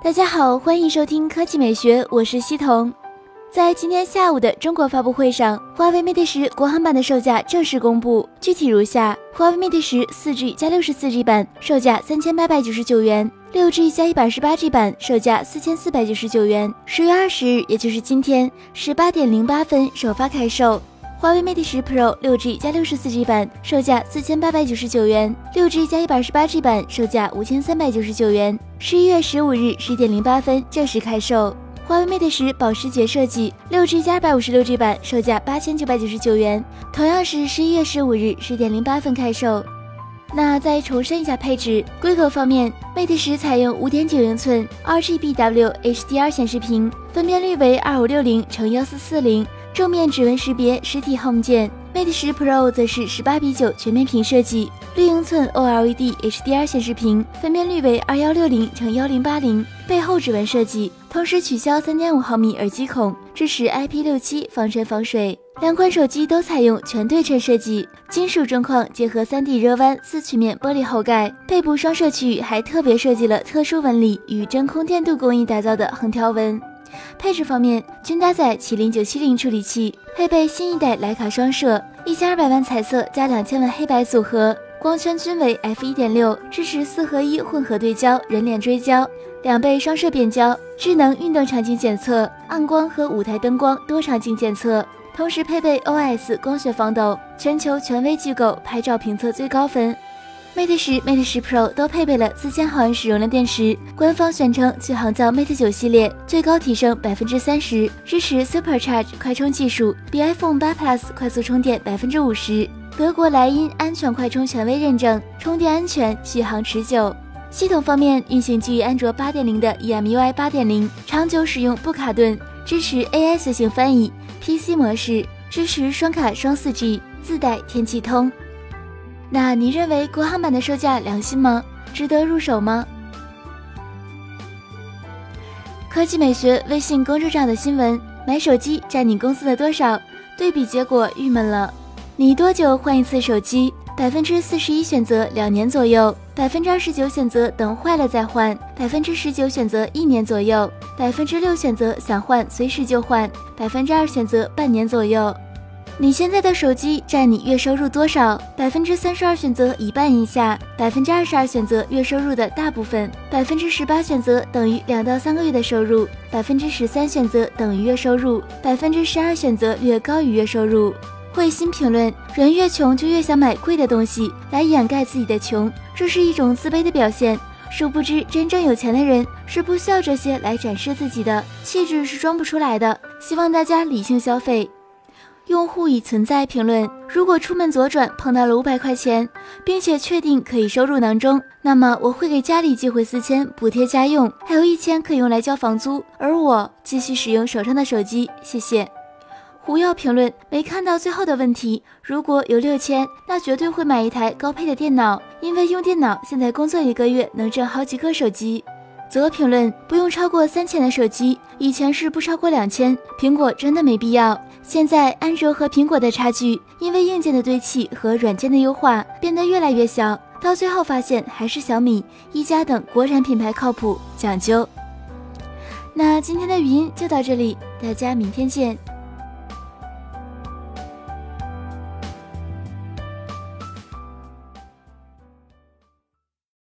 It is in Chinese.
大家好，欢迎收听科技美学，我是西彤。在今天下午的中国发布会上，华为 Mate 十国行版的售价正式公布，具体如下：华为 Mate 十 4G 加 64G 版售价三千八百九十九元，6G 加一百二十八 G 版售价四千四百九十九元。十月二十日，也就是今天十八点零八分首发开售。华为 Mate 十 Pro 6G 加 64G 版售价四千八百九十九元，6G 加一百二十八 G 版售价五千三百九十九元。十一月十五日十点零八分正式开售。华为 Mate 十保时捷设计，6G 加二百五十六 G 版售价八千九百九十九元，同样是十一月十五日十点零八分开售。那再重申一下配置，规格方面，Mate 十采用五点九英寸 RGBW HDR 显示屏，分辨率为二五六零乘幺四四零。正面指纹识别实体 Home 键，Mate 十 Pro 则是十八比九全面屏设计，六英寸 OLED HDR 显示屏，分辨率为二幺六零乘幺零八零，背后指纹设计，同时取消三点五毫米耳机孔，支持 IP 六七防尘防水。两款手机都采用全对称设计，金属中框结合三 D 热弯四曲面玻璃后盖，背部双摄区域还特别设计了特殊纹理与真空电镀工艺打造的横条纹。配置方面，均搭载麒麟九七零处理器，配备新一代徕卡双摄，一千二百万彩色加两千万黑白组合，光圈均为 f 一点六，支持四合一混合对焦、人脸追焦，两倍双摄变焦，智能运动场景检测，暗光和舞台灯光多场景检测，同时配备 OS 光学防抖，全球权威机构拍照评测最高分。Mate 十、Mate 十 Pro 都配备了四千毫安时容量电池，官方宣称续航较 Mate 九系列最高提升百分之三十，支持 Supercharge 快充技术，比 iPhone 八 Plus 快速充电百分之五十。德国莱茵安全快充权威认证，充电安全，续航持久。系统方面，运行基于安卓八点零的 EMUI 八点零，长久使用不卡顿，支持 AI 随行翻译，PC 模式，支持双卡双四 G，自带天气通。那你认为国行版的售价良心吗？值得入手吗？科技美学微信公众账的新闻：买手机占你公司的多少？对比结果郁闷了。你多久换一次手机？百分之四十一选择两年左右，百分之二十九选择等坏了再换，百分之十九选择一年左右，百分之六选择想换随时就换，百分之二选择半年左右。你现在的手机占你月收入多少？百分之三十二选择一半以下，百分之二十二选择月收入的大部分，百分之十八选择等于两到三个月的收入，百分之十三选择等于月收入，百分之十二选择略高于月收入。慧心评论：人越穷就越想买贵的东西来掩盖自己的穷，这是一种自卑的表现。殊不知，真正有钱的人是不需要这些来展示自己的，气质是装不出来的。希望大家理性消费。用户已存在评论：如果出门左转碰到了五百块钱，并且确定可以收入囊中，那么我会给家里寄回四千补贴家用，还有一千可以用来交房租，而我继续使用手上的手机，谢谢。胡耀评论：没看到最后的问题。如果有六千，那绝对会买一台高配的电脑，因为用电脑现在工作一个月能挣好几个手机。则评论：不用超过三千的手机，以前是不超过两千，苹果真的没必要。现在安卓和苹果的差距，因为硬件的堆砌和软件的优化变得越来越小，到最后发现还是小米、一加等国产品牌靠谱讲究。那今天的语音就到这里，大家明天见。